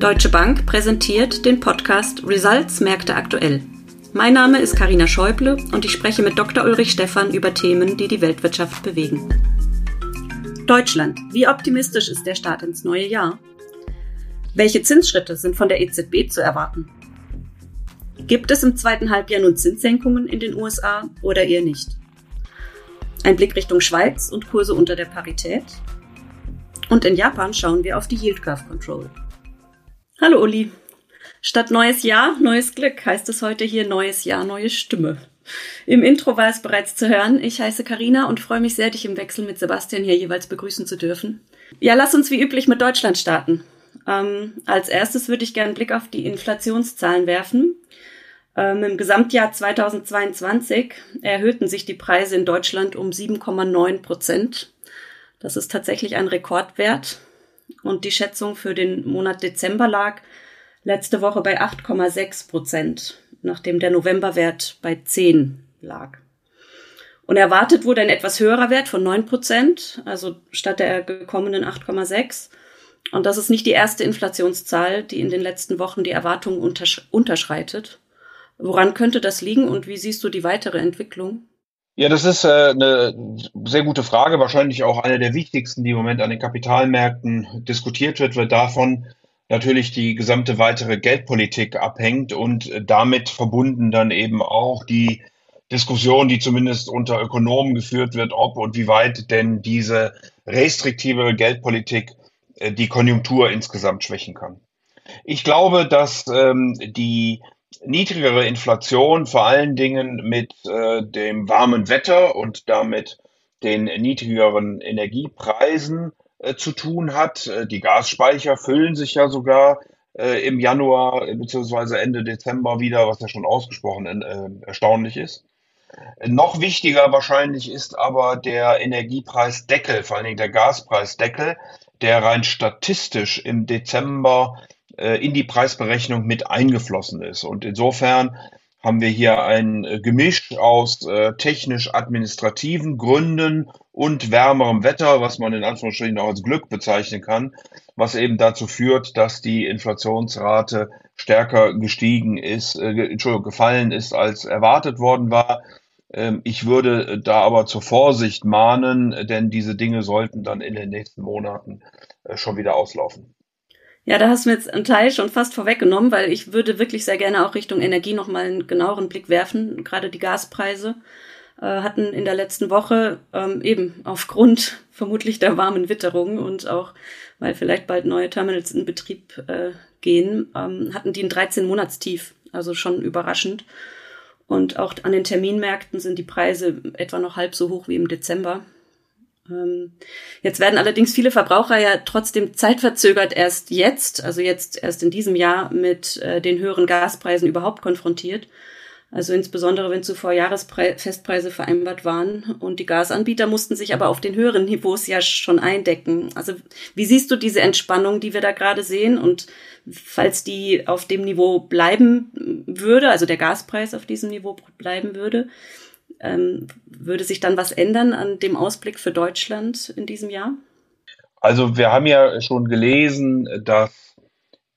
Deutsche Bank präsentiert den Podcast Results Märkte aktuell. Mein Name ist Karina Schäuble und ich spreche mit Dr. Ulrich Stephan über Themen, die die Weltwirtschaft bewegen. Deutschland. Wie optimistisch ist der Start ins neue Jahr? Welche Zinsschritte sind von der EZB zu erwarten? Gibt es im zweiten Halbjahr nun Zinssenkungen in den USA oder eher nicht? Ein Blick Richtung Schweiz und Kurse unter der Parität. Und in Japan schauen wir auf die Yield Curve Control. Hallo Uli. Statt neues Jahr, neues Glück heißt es heute hier neues Jahr, neue Stimme. Im Intro war es bereits zu hören. Ich heiße Karina und freue mich sehr, dich im Wechsel mit Sebastian hier jeweils begrüßen zu dürfen. Ja, lass uns wie üblich mit Deutschland starten. Ähm, als erstes würde ich gerne einen Blick auf die Inflationszahlen werfen. Ähm, Im Gesamtjahr 2022 erhöhten sich die Preise in Deutschland um 7,9 Prozent. Das ist tatsächlich ein Rekordwert. Und die Schätzung für den Monat Dezember lag letzte Woche bei 8,6 Prozent, nachdem der Novemberwert bei 10 lag. Und erwartet wurde ein etwas höherer Wert von 9 Prozent, also statt der gekommenen 8,6. Und das ist nicht die erste Inflationszahl, die in den letzten Wochen die Erwartungen untersch unterschreitet. Woran könnte das liegen und wie siehst du die weitere Entwicklung? Ja, das ist äh, eine sehr gute Frage, wahrscheinlich auch eine der wichtigsten, die im Moment an den Kapitalmärkten diskutiert wird, weil davon natürlich die gesamte weitere Geldpolitik abhängt und damit verbunden dann eben auch die Diskussion, die zumindest unter Ökonomen geführt wird, ob und wie weit denn diese restriktive Geldpolitik äh, die Konjunktur insgesamt schwächen kann. Ich glaube, dass ähm, die niedrigere Inflation vor allen Dingen mit äh, dem warmen Wetter und damit den niedrigeren Energiepreisen äh, zu tun hat. Äh, die Gasspeicher füllen sich ja sogar äh, im Januar bzw. Ende Dezember wieder, was ja schon ausgesprochen äh, erstaunlich ist. Noch wichtiger wahrscheinlich ist aber der Energiepreisdeckel, vor allen Dingen der Gaspreisdeckel, der rein statistisch im Dezember äh, in die Preisberechnung mit eingeflossen ist. Und insofern haben wir hier ein äh, Gemisch aus äh, technisch-administrativen Gründen und wärmerem Wetter, was man in Anführungsstrichen auch als Glück bezeichnen kann, was eben dazu führt, dass die Inflationsrate stärker gestiegen ist, äh, Entschuldigung, gefallen ist, als erwartet worden war. Ähm, ich würde da aber zur Vorsicht mahnen, denn diese Dinge sollten dann in den nächsten Monaten äh, schon wieder auslaufen. Ja, da hast du mir jetzt einen Teil schon fast vorweggenommen, weil ich würde wirklich sehr gerne auch Richtung Energie nochmal einen genaueren Blick werfen. Gerade die Gaspreise äh, hatten in der letzten Woche ähm, eben aufgrund vermutlich der warmen Witterung und auch weil vielleicht bald neue Terminals in Betrieb äh, gehen, ähm, hatten die ein 13-Monatstief, also schon überraschend. Und auch an den Terminmärkten sind die Preise etwa noch halb so hoch wie im Dezember. Ähm, jetzt werden allerdings viele Verbraucher ja trotzdem zeitverzögert erst jetzt, also jetzt erst in diesem Jahr mit äh, den höheren Gaspreisen überhaupt konfrontiert. Also insbesondere, wenn zuvor Jahresfestpreise vereinbart waren und die Gasanbieter mussten sich aber auf den höheren Niveaus ja schon eindecken. Also wie siehst du diese Entspannung, die wir da gerade sehen? Und falls die auf dem Niveau bleiben würde, also der Gaspreis auf diesem Niveau bleiben würde, ähm, würde sich dann was ändern an dem Ausblick für Deutschland in diesem Jahr? Also wir haben ja schon gelesen, dass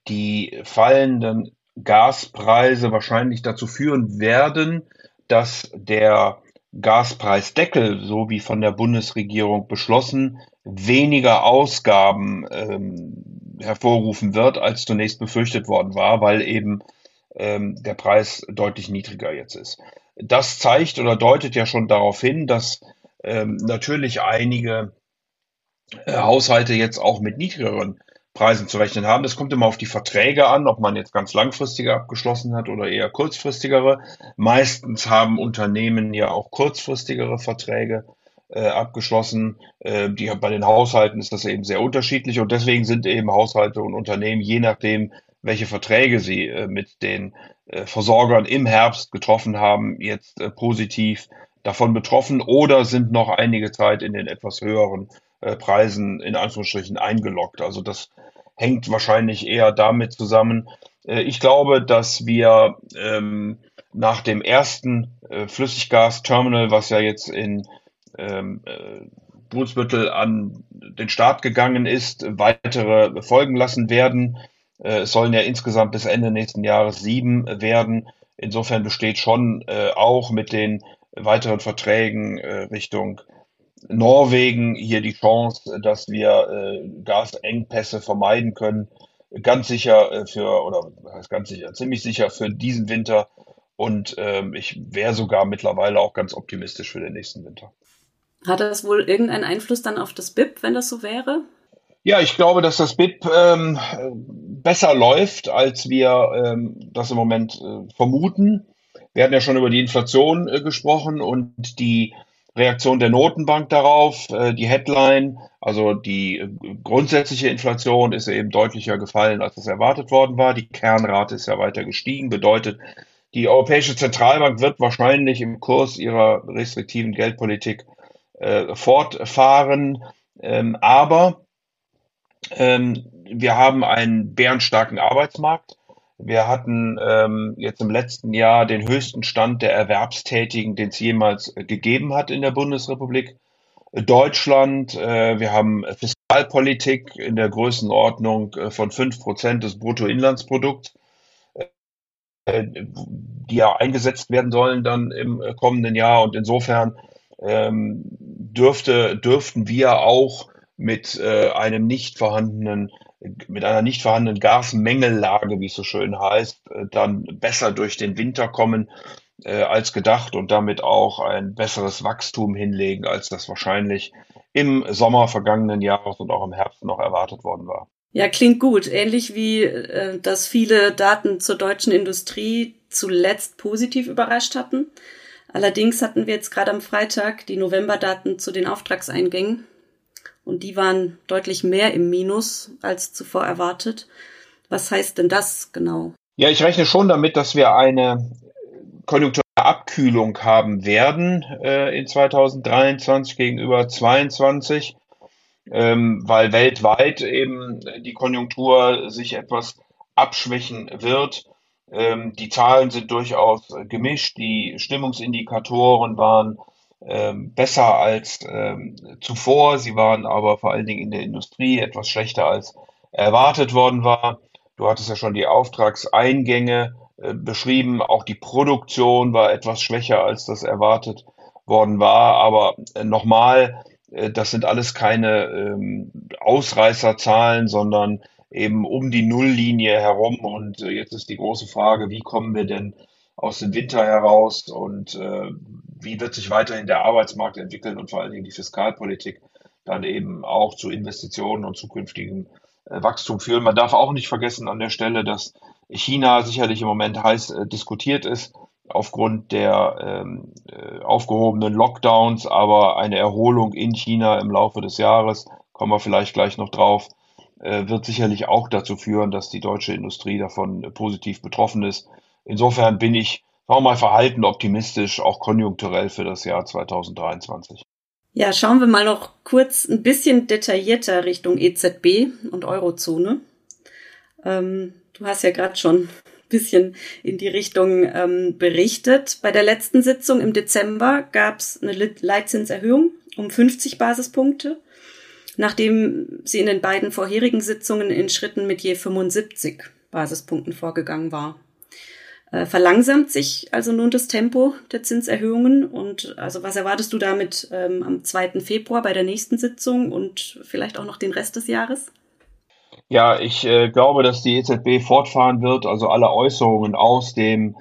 die fallenden Gaspreise wahrscheinlich dazu führen werden, dass der Gaspreisdeckel, so wie von der Bundesregierung beschlossen, weniger Ausgaben ähm, hervorrufen wird, als zunächst befürchtet worden war, weil eben ähm, der Preis deutlich niedriger jetzt ist das zeigt oder deutet ja schon darauf hin, dass ähm, natürlich einige äh, Haushalte jetzt auch mit niedrigeren Preisen zu rechnen haben. Das kommt immer auf die Verträge an, ob man jetzt ganz langfristige abgeschlossen hat oder eher kurzfristigere. Meistens haben Unternehmen ja auch kurzfristigere Verträge äh, abgeschlossen. Äh, die, bei den Haushalten ist das eben sehr unterschiedlich und deswegen sind eben Haushalte und Unternehmen, je nachdem, welche Verträge sie äh, mit den äh, Versorgern im Herbst getroffen haben, jetzt äh, positiv davon betroffen oder sind noch einige Zeit in den etwas höheren äh, Preisen in Anführungsstrichen eingeloggt. Also das hängt wahrscheinlich eher damit zusammen. Äh, ich glaube, dass wir ähm, nach dem ersten äh, Flüssiggasterminal, was ja jetzt in ähm, äh, Brunsbüttel an den Start gegangen ist, weitere folgen lassen werden. Äh, es sollen ja insgesamt bis Ende nächsten Jahres sieben werden. Insofern besteht schon äh, auch mit den weiteren Verträgen äh, Richtung Norwegen hier die Chance, dass wir äh, Gasengpässe vermeiden können. Ganz sicher äh, für, oder heißt ganz sicher, ziemlich sicher für diesen Winter. Und ähm, ich wäre sogar mittlerweile auch ganz optimistisch für den nächsten Winter. Hat das wohl irgendeinen Einfluss dann auf das BIP, wenn das so wäre? Ja, ich glaube, dass das BIP ähm, besser läuft, als wir ähm, das im Moment äh, vermuten. Wir hatten ja schon über die Inflation äh, gesprochen und die Reaktion der Notenbank darauf, äh, die Headline, also die äh, grundsätzliche Inflation ist eben deutlicher gefallen, als es erwartet worden war. Die Kernrate ist ja weiter gestiegen, bedeutet, die Europäische Zentralbank wird wahrscheinlich im Kurs ihrer restriktiven Geldpolitik äh, fortfahren. Ähm, aber ähm, wir haben einen bärenstarken Arbeitsmarkt. Wir hatten ähm, jetzt im letzten Jahr den höchsten Stand der Erwerbstätigen, den es jemals äh, gegeben hat in der Bundesrepublik. Deutschland, äh, wir haben Fiskalpolitik in der Größenordnung äh, von fünf Prozent des Bruttoinlandsprodukts, äh, die ja eingesetzt werden sollen dann im äh, kommenden Jahr. Und insofern ähm, dürfte, dürften wir auch mit äh, einem nicht vorhandenen mit einer nicht vorhandenen Gasmengellage, wie es so schön heißt, äh, dann besser durch den Winter kommen äh, als gedacht und damit auch ein besseres Wachstum hinlegen, als das wahrscheinlich im Sommer vergangenen Jahres und auch im Herbst noch erwartet worden war. Ja, klingt gut. Ähnlich wie, äh, dass viele Daten zur deutschen Industrie zuletzt positiv überrascht hatten. Allerdings hatten wir jetzt gerade am Freitag die Novemberdaten zu den Auftragseingängen und die waren deutlich mehr im Minus als zuvor erwartet. Was heißt denn das genau? Ja, ich rechne schon damit, dass wir eine konjunkturelle Abkühlung haben werden äh, in 2023 gegenüber 2022, ähm, weil weltweit eben die Konjunktur sich etwas abschwächen wird. Ähm, die Zahlen sind durchaus gemischt. Die Stimmungsindikatoren waren besser als ähm, zuvor. Sie waren aber vor allen Dingen in der Industrie etwas schlechter als erwartet worden war. Du hattest ja schon die Auftragseingänge äh, beschrieben. Auch die Produktion war etwas schwächer, als das erwartet worden war. Aber äh, nochmal, äh, das sind alles keine ähm, Ausreißerzahlen, sondern eben um die Nulllinie herum. Und jetzt ist die große Frage, wie kommen wir denn aus dem Winter heraus und äh, wie wird sich weiterhin der Arbeitsmarkt entwickeln und vor allen Dingen die Fiskalpolitik dann eben auch zu Investitionen und zukünftigem äh, Wachstum führen. Man darf auch nicht vergessen an der Stelle, dass China sicherlich im Moment heiß äh, diskutiert ist aufgrund der ähm, äh, aufgehobenen Lockdowns, aber eine Erholung in China im Laufe des Jahres, kommen wir vielleicht gleich noch drauf, äh, wird sicherlich auch dazu führen, dass die deutsche Industrie davon äh, positiv betroffen ist. Insofern bin ich sagen wir mal, verhalten optimistisch, auch konjunkturell für das Jahr 2023. Ja, schauen wir mal noch kurz ein bisschen detaillierter Richtung EZB und Eurozone. Ähm, du hast ja gerade schon ein bisschen in die Richtung ähm, berichtet. Bei der letzten Sitzung im Dezember gab es eine Leitzinserhöhung um 50 Basispunkte, nachdem sie in den beiden vorherigen Sitzungen in Schritten mit je 75 Basispunkten vorgegangen war. Äh, verlangsamt sich also nun das Tempo der Zinserhöhungen und also was erwartest du damit ähm, am 2. Februar bei der nächsten Sitzung und vielleicht auch noch den Rest des Jahres? Ja, ich äh, glaube, dass die EZB fortfahren wird. Also alle Äußerungen aus dem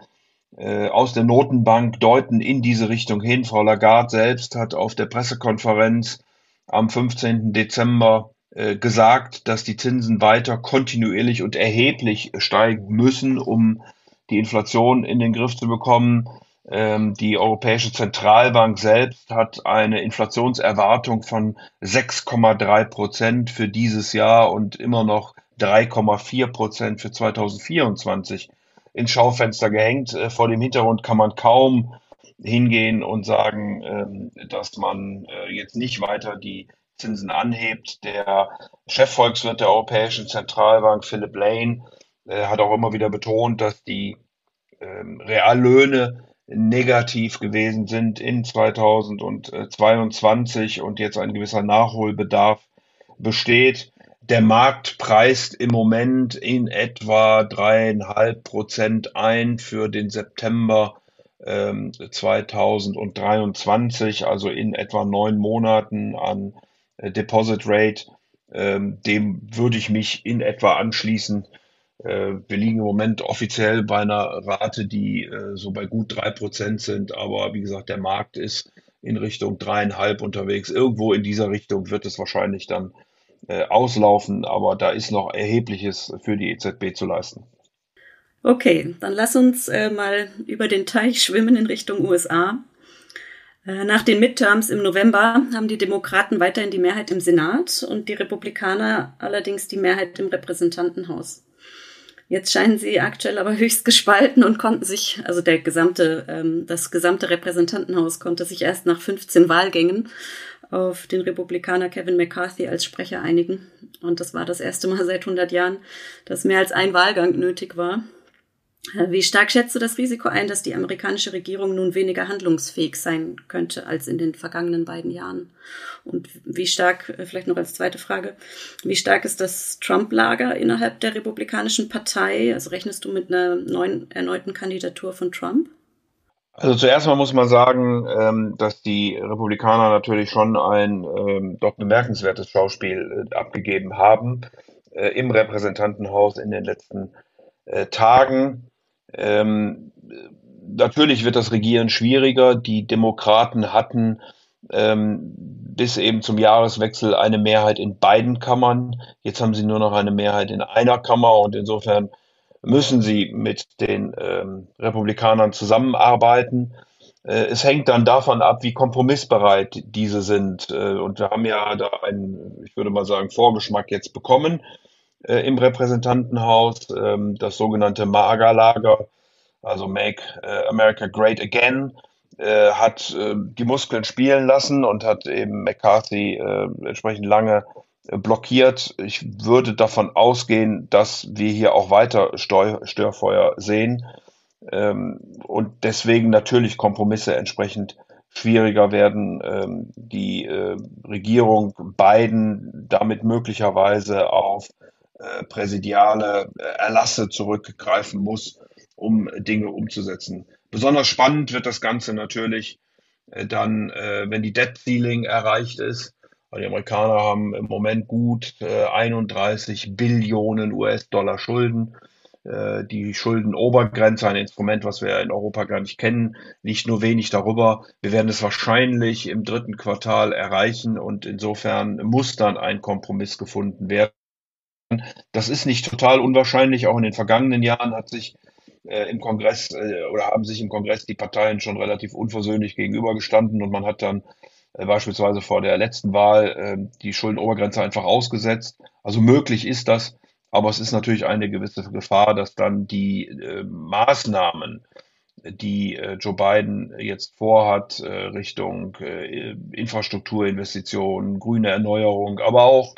äh, aus der Notenbank deuten in diese Richtung hin. Frau Lagarde selbst hat auf der Pressekonferenz am 15. Dezember äh, gesagt, dass die Zinsen weiter kontinuierlich und erheblich steigen müssen, um die Inflation in den Griff zu bekommen. Ähm, die Europäische Zentralbank selbst hat eine Inflationserwartung von 6,3 Prozent für dieses Jahr und immer noch 3,4 Prozent für 2024 ins Schaufenster gehängt. Äh, vor dem Hintergrund kann man kaum hingehen und sagen, ähm, dass man äh, jetzt nicht weiter die Zinsen anhebt. Der Chefvolkswirt der Europäischen Zentralbank, Philip Lane, er hat auch immer wieder betont, dass die ähm, Reallöhne negativ gewesen sind in 2022 und jetzt ein gewisser Nachholbedarf besteht. der Markt preist im Moment in etwa dreieinhalb Prozent ein für den September 2023, ähm, also in etwa neun Monaten an äh, Deposit Rate. Ähm, dem würde ich mich in etwa anschließen. Äh, wir liegen im Moment offiziell bei einer Rate, die äh, so bei gut drei Prozent sind, aber wie gesagt, der Markt ist in Richtung dreieinhalb unterwegs. Irgendwo in dieser Richtung wird es wahrscheinlich dann auslaufen, aber da ist noch erhebliches für die EZB zu leisten. Okay, dann lass uns äh, mal über den Teich schwimmen in Richtung USA. Äh, nach den Midterms im November haben die Demokraten weiterhin die Mehrheit im Senat und die Republikaner allerdings die Mehrheit im Repräsentantenhaus. Jetzt scheinen sie aktuell aber höchst gespalten und konnten sich, also der gesamte, ähm, das gesamte Repräsentantenhaus konnte sich erst nach 15 Wahlgängen auf den Republikaner Kevin McCarthy als Sprecher einigen. Und das war das erste Mal seit 100 Jahren, dass mehr als ein Wahlgang nötig war. Wie stark schätzt du das Risiko ein, dass die amerikanische Regierung nun weniger handlungsfähig sein könnte als in den vergangenen beiden Jahren? Und wie stark, äh, vielleicht noch als zweite Frage, wie stark ist das Trump-Lager innerhalb der Republikanischen Partei? Also rechnest du mit einer neuen erneuten Kandidatur von Trump? Also zuerst mal muss man sagen, ähm, dass die Republikaner natürlich schon ein ähm, doch bemerkenswertes Schauspiel äh, abgegeben haben äh, im Repräsentantenhaus in den letzten Tagen. Ähm, natürlich wird das Regieren schwieriger. Die Demokraten hatten ähm, bis eben zum Jahreswechsel eine Mehrheit in beiden Kammern. Jetzt haben sie nur noch eine Mehrheit in einer Kammer und insofern müssen sie mit den ähm, Republikanern zusammenarbeiten. Äh, es hängt dann davon ab, wie kompromissbereit diese sind. Äh, und wir haben ja da einen, ich würde mal sagen, Vorgeschmack jetzt bekommen äh, im Repräsentantenhaus, ähm, das sogenannte MAGA-Lager, also Make äh, America Great Again, äh, hat äh, die Muskeln spielen lassen und hat eben McCarthy entsprechend lange blockiert. Ich würde davon ausgehen, dass wir hier auch weiter Steu Störfeuer sehen ähm, und deswegen natürlich Kompromisse entsprechend schwieriger werden, ähm, die äh, Regierung Biden damit möglicherweise auf äh, präsidiale äh, Erlasse zurückgreifen muss, um Dinge umzusetzen. Besonders spannend wird das Ganze natürlich äh, dann, wenn die Debt Ceiling erreicht ist. Die Amerikaner haben im Moment gut 31 äh, Billionen US-Dollar Schulden. Die Schuldenobergrenze, ein Instrument, was wir in Europa gar nicht kennen, liegt nur wenig darüber. Wir werden es wahrscheinlich im dritten Quartal erreichen und insofern muss dann ein Kompromiss gefunden werden. Das ist nicht total unwahrscheinlich. Auch in den vergangenen Jahren hat sich äh, im Kongress äh, oder haben sich im Kongress die Parteien schon relativ unversöhnlich gegenübergestanden und man hat dann äh, beispielsweise vor der letzten Wahl äh, die Schuldenobergrenze einfach ausgesetzt. Also möglich ist das, aber es ist natürlich eine gewisse Gefahr, dass dann die äh, Maßnahmen, die äh, Joe Biden jetzt vorhat, Richtung Infrastrukturinvestitionen, grüne Erneuerung, aber auch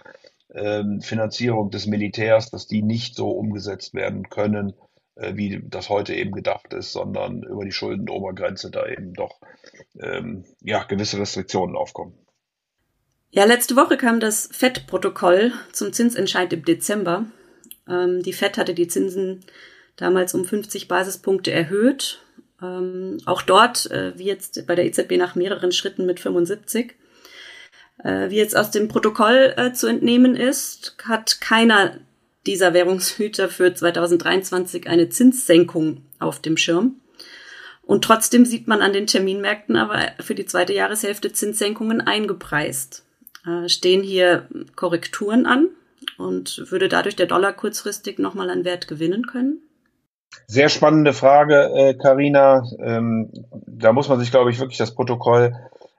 ähm, Finanzierung des Militärs, dass die nicht so umgesetzt werden können, äh, wie das heute eben gedacht ist, sondern über die Schuldenobergrenze da eben doch ähm, ja, gewisse Restriktionen aufkommen. Ja, letzte Woche kam das FED-Protokoll zum Zinsentscheid im Dezember. Ähm, die FED hatte die Zinsen damals um 50 Basispunkte erhöht. Ähm, auch dort, äh, wie jetzt bei der EZB nach mehreren Schritten mit 75. Äh, wie jetzt aus dem Protokoll äh, zu entnehmen ist, hat keiner dieser Währungshüter für 2023 eine Zinssenkung auf dem Schirm. Und trotzdem sieht man an den Terminmärkten aber für die zweite Jahreshälfte Zinssenkungen eingepreist. Äh, stehen hier Korrekturen an und würde dadurch der Dollar kurzfristig nochmal an Wert gewinnen können? Sehr spannende Frage, Karina. Äh, ähm, da muss man sich, glaube ich, wirklich das Protokoll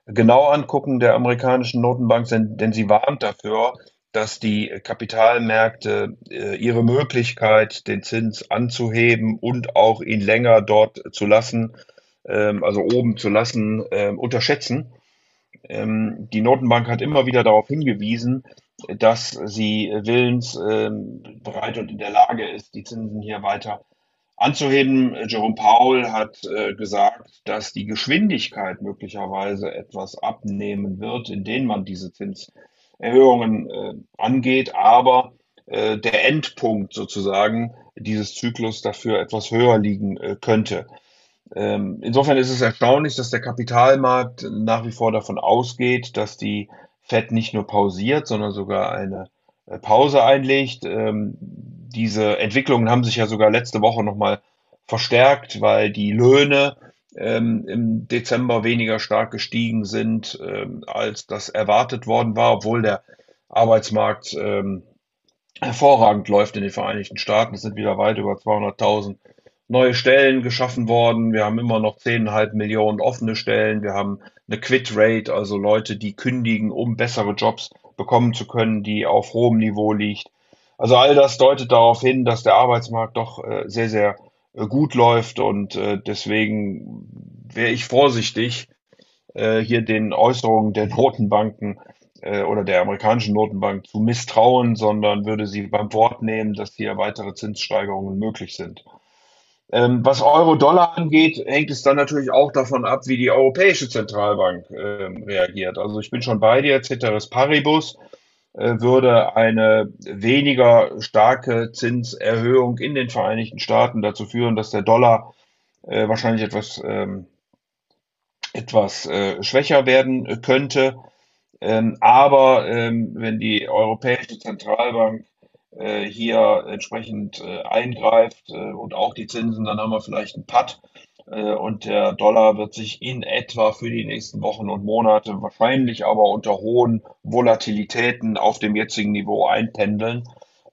genau angucken der amerikanischen Notenbank, denn, denn sie warnt dafür, dass die Kapitalmärkte äh, ihre Möglichkeit, den Zins anzuheben und auch ihn länger dort zu lassen, ähm, also oben zu lassen, äh, unterschätzen. Ähm, die Notenbank hat immer wieder darauf hingewiesen, dass sie willens, äh, bereit und in der Lage ist, die Zinsen hier weiter anzuheben. Jerome Powell hat äh, gesagt, dass die Geschwindigkeit möglicherweise etwas abnehmen wird, in denen man diese Zins Zinserhöhungen äh, angeht, aber äh, der Endpunkt sozusagen dieses Zyklus dafür etwas höher liegen äh, könnte. Ähm, insofern ist es erstaunlich, dass der Kapitalmarkt nach wie vor davon ausgeht, dass die Fed nicht nur pausiert, sondern sogar eine äh, Pause einlegt. Ähm, diese Entwicklungen haben sich ja sogar letzte Woche nochmal verstärkt, weil die Löhne ähm, im Dezember weniger stark gestiegen sind, ähm, als das erwartet worden war, obwohl der Arbeitsmarkt ähm, hervorragend läuft in den Vereinigten Staaten. Es sind wieder weit über 200.000 neue Stellen geschaffen worden. Wir haben immer noch 10,5 Millionen offene Stellen. Wir haben eine Quit-Rate, also Leute, die kündigen, um bessere Jobs bekommen zu können, die auf hohem Niveau liegt. Also all das deutet darauf hin, dass der Arbeitsmarkt doch äh, sehr, sehr äh, gut läuft und äh, deswegen wäre ich vorsichtig, hier den Äußerungen der Notenbanken oder der amerikanischen Notenbank zu misstrauen, sondern würde sie beim Wort nehmen, dass hier weitere Zinssteigerungen möglich sind. Ähm, was Euro-Dollar angeht, hängt es dann natürlich auch davon ab, wie die Europäische Zentralbank ähm, reagiert. Also ich bin schon bei dir, Ceteris Paribus würde eine weniger starke Zinserhöhung in den Vereinigten Staaten dazu führen, dass der Dollar äh, wahrscheinlich etwas, ähm, etwas äh, schwächer werden könnte. Ähm, aber ähm, wenn die Europäische Zentralbank äh, hier entsprechend äh, eingreift äh, und auch die Zinsen, dann haben wir vielleicht einen Patt äh, und der Dollar wird sich in etwa für die nächsten Wochen und Monate wahrscheinlich aber unter hohen Volatilitäten auf dem jetzigen Niveau einpendeln.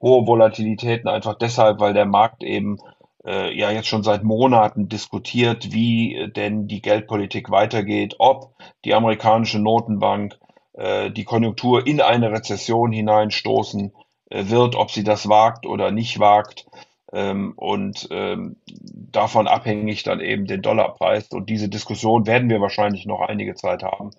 Hohe Volatilitäten einfach deshalb, weil der Markt eben äh, ja jetzt schon seit Monaten diskutiert, wie denn die Geldpolitik weitergeht, ob die amerikanische Notenbank äh, die Konjunktur in eine Rezession hineinstoßen äh, wird, ob sie das wagt oder nicht wagt ähm, und ähm, davon abhängig dann eben den Dollarpreis. Und diese Diskussion werden wir wahrscheinlich noch einige Zeit haben.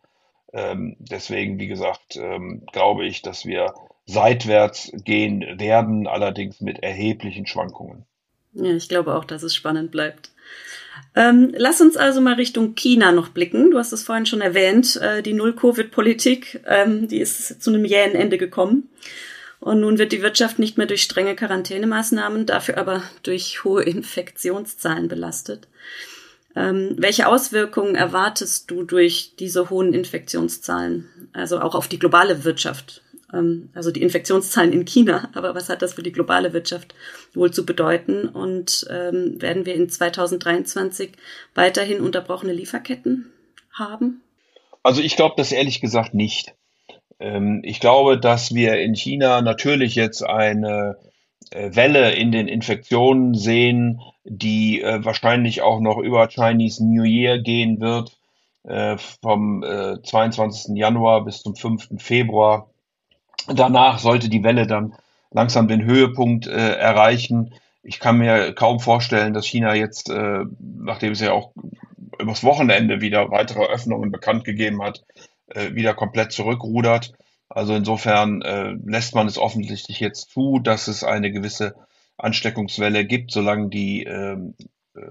Ähm, deswegen, wie gesagt, ähm, glaube ich, dass wir seitwärts gehen werden, allerdings mit erheblichen Schwankungen. Ja, ich glaube auch, dass es spannend bleibt. Ähm, lass uns also mal Richtung China noch blicken. Du hast es vorhin schon erwähnt, äh, die Null-Covid-Politik, ähm, die ist zu einem jähen Ende gekommen. Und nun wird die Wirtschaft nicht mehr durch strenge Quarantänemaßnahmen, dafür aber durch hohe Infektionszahlen belastet. Ähm, welche Auswirkungen erwartest du durch diese hohen Infektionszahlen, also auch auf die globale Wirtschaft? Ähm, also die Infektionszahlen in China, aber was hat das für die globale Wirtschaft wohl zu bedeuten? Und ähm, werden wir in 2023 weiterhin unterbrochene Lieferketten haben? Also ich glaube das ehrlich gesagt nicht. Ähm, ich glaube, dass wir in China natürlich jetzt eine äh, Welle in den Infektionen sehen, die äh, wahrscheinlich auch noch über Chinese New Year gehen wird, äh, vom 22. Januar bis zum 5. Februar. Danach sollte die Welle dann langsam den Höhepunkt erreichen. Ich kann mir kaum vorstellen, dass China jetzt, nachdem es ja auch übers Wochenende wieder weitere Öffnungen bekannt gegeben hat, äh, wieder komplett zurückrudert. Also insofern äh, lässt man es offensichtlich jetzt zu, dass es eine gewisse Ansteckungswelle gibt, solange die ähm, äh,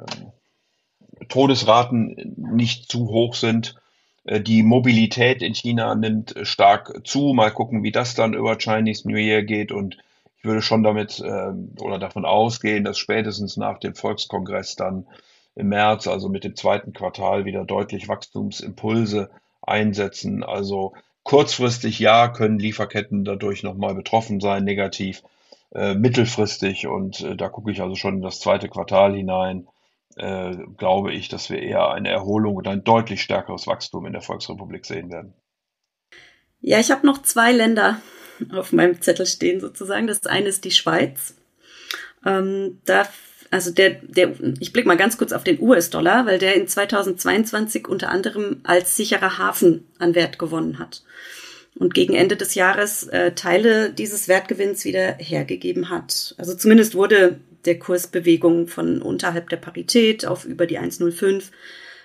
Todesraten nicht zu hoch sind. Äh, die Mobilität in China nimmt stark zu. Mal gucken, wie das dann über Chinese New Year geht. Und ich würde schon damit äh, oder davon ausgehen, dass spätestens nach dem Volkskongress dann im März, also mit dem zweiten Quartal, wieder deutlich Wachstumsimpulse einsetzen. Also kurzfristig ja, können Lieferketten dadurch nochmal betroffen sein, negativ. Äh, mittelfristig, und äh, da gucke ich also schon in das zweite Quartal hinein, äh, glaube ich, dass wir eher eine Erholung und ein deutlich stärkeres Wachstum in der Volksrepublik sehen werden. Ja, ich habe noch zwei Länder auf meinem Zettel stehen sozusagen. Das eine ist die Schweiz. Ähm, da also der, der, ich blicke mal ganz kurz auf den US-Dollar, weil der in 2022 unter anderem als sicherer Hafen an Wert gewonnen hat und gegen Ende des Jahres äh, Teile dieses Wertgewinns wieder hergegeben hat. Also zumindest wurde der Kursbewegung von unterhalb der Parität auf über die 1,05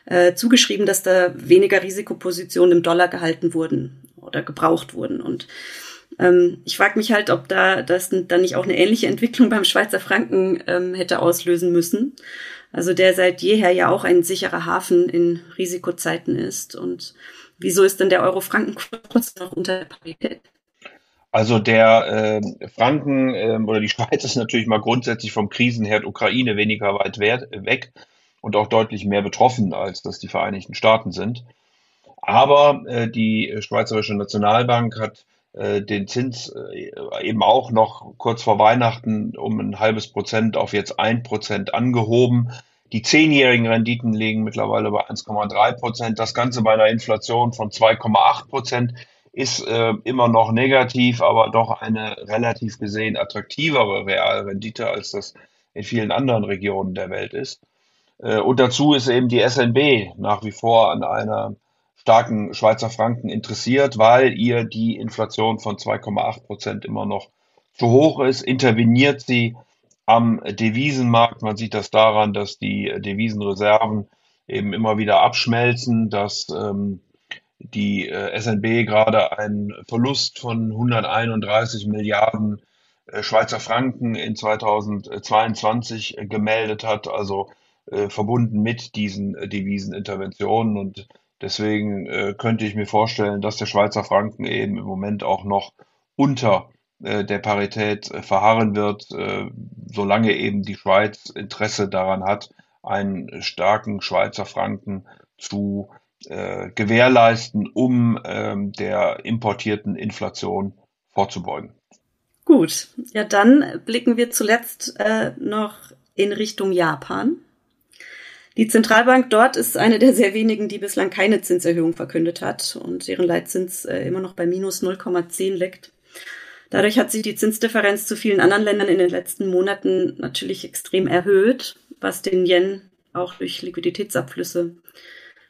äh, zugeschrieben, dass da weniger Risikopositionen im Dollar gehalten wurden oder gebraucht wurden. Und ähm, ich frage mich halt, ob da das dann nicht auch eine ähnliche Entwicklung beim Schweizer Franken ähm, hätte auslösen müssen. Also der seit jeher ja auch ein sicherer Hafen in Risikozeiten ist. Und wieso ist denn der Euro-Franken-Kurs noch unter der Parität? Also der äh, Franken äh, oder die Schweiz ist natürlich mal grundsätzlich vom Krisenherd Ukraine weniger weit weg und auch deutlich mehr betroffen, als das die Vereinigten Staaten sind. Aber äh, die Schweizerische Nationalbank hat den Zins äh, eben auch noch kurz vor Weihnachten um ein halbes Prozent auf jetzt ein Prozent angehoben. Die zehnjährigen Renditen liegen mittlerweile bei 1,3 Prozent. Das Ganze bei einer Inflation von 2,8 Prozent ist äh, immer noch negativ, aber doch eine relativ gesehen attraktivere Realrendite, als das in vielen anderen Regionen der Welt ist. Äh, und dazu ist eben die SNB nach wie vor an einer starken Schweizer Franken interessiert, weil ihr die Inflation von 2,8 Prozent immer noch zu hoch ist. Interveniert sie am Devisenmarkt. Man sieht das daran, dass die Devisenreserven eben immer wieder abschmelzen, dass ähm, die äh, SNB gerade einen Verlust von 131 Milliarden äh, Schweizer Franken in 2022 äh, gemeldet hat, also äh, verbunden mit diesen Deviseninterventionen. Und deswegen äh, könnte ich mir vorstellen, dass der Schweizer Franken eben im Moment auch noch unter der Parität verharren wird, solange eben die Schweiz Interesse daran hat, einen starken Schweizer Franken zu äh, gewährleisten, um ähm, der importierten Inflation vorzubeugen. Gut, ja dann blicken wir zuletzt äh, noch in Richtung Japan. Die Zentralbank dort ist eine der sehr wenigen, die bislang keine Zinserhöhung verkündet hat und deren Leitzins äh, immer noch bei minus 0,10 liegt. Dadurch hat sich die Zinsdifferenz zu vielen anderen Ländern in den letzten Monaten natürlich extrem erhöht, was den Yen auch durch Liquiditätsabflüsse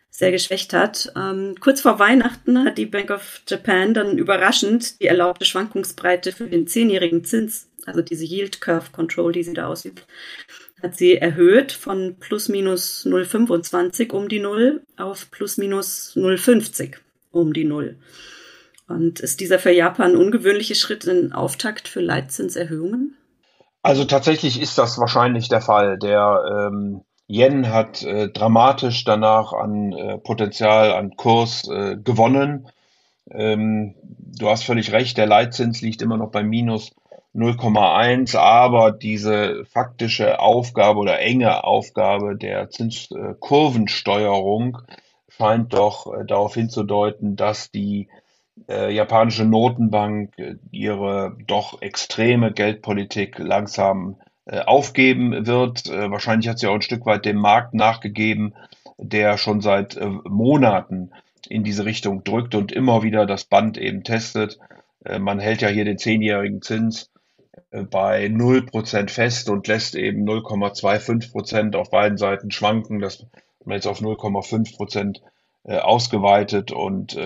sehr geschwächt hat. Ähm, kurz vor Weihnachten hat die Bank of Japan dann überraschend die erlaubte Schwankungsbreite für den zehnjährigen Zins, also diese Yield Curve Control, die sie da aussieht, hat sie erhöht von plus minus 0,25 um die Null auf plus minus 0,50 um die Null. Und ist dieser für Japan ungewöhnliche Schritt ein Auftakt für Leitzinserhöhungen? Also tatsächlich ist das wahrscheinlich der Fall. Der ähm, Yen hat äh, dramatisch danach an äh, Potenzial, an Kurs äh, gewonnen. Ähm, du hast völlig recht, der Leitzins liegt immer noch bei minus 0,1, aber diese faktische Aufgabe oder enge Aufgabe der Zinskurvensteuerung scheint doch äh, darauf hinzudeuten, dass die äh, japanische Notenbank äh, ihre doch extreme Geldpolitik langsam äh, aufgeben wird. Äh, wahrscheinlich hat sie auch ein Stück weit dem Markt nachgegeben, der schon seit äh, Monaten in diese Richtung drückt und immer wieder das Band eben testet. Man hält ja hier den zehnjährigen Zins bei 0% fest und lässt eben 0,25% auf beiden Seiten schwanken. Das hat man jetzt auf 0,5% ausgeweitet und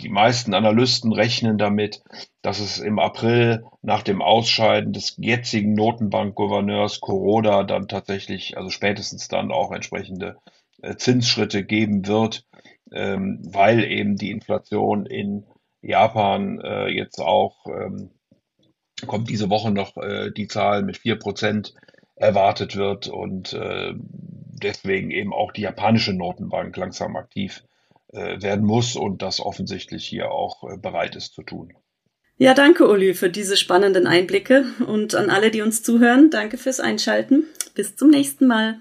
die meisten Analysten rechnen damit, dass es im April nach dem Ausscheiden des jetzigen Notenbankgouverneurs Kuroda dann tatsächlich, also spätestens dann auch entsprechende äh, Zinsschritte geben wird, ähm, weil eben die Inflation in Japan äh, jetzt auch ähm, kommt diese Woche noch äh, die Zahl mit vier Prozent erwartet wird und deswegen eben auch die japanische Notenbank langsam aktiv äh, werden muss und das offensichtlich hier auch äh, bereit ist zu tun. Ja, danke, Uli, für diese spannenden Einblicke und an alle, die uns zuhören, danke fürs Einschalten. Bis zum nächsten Mal.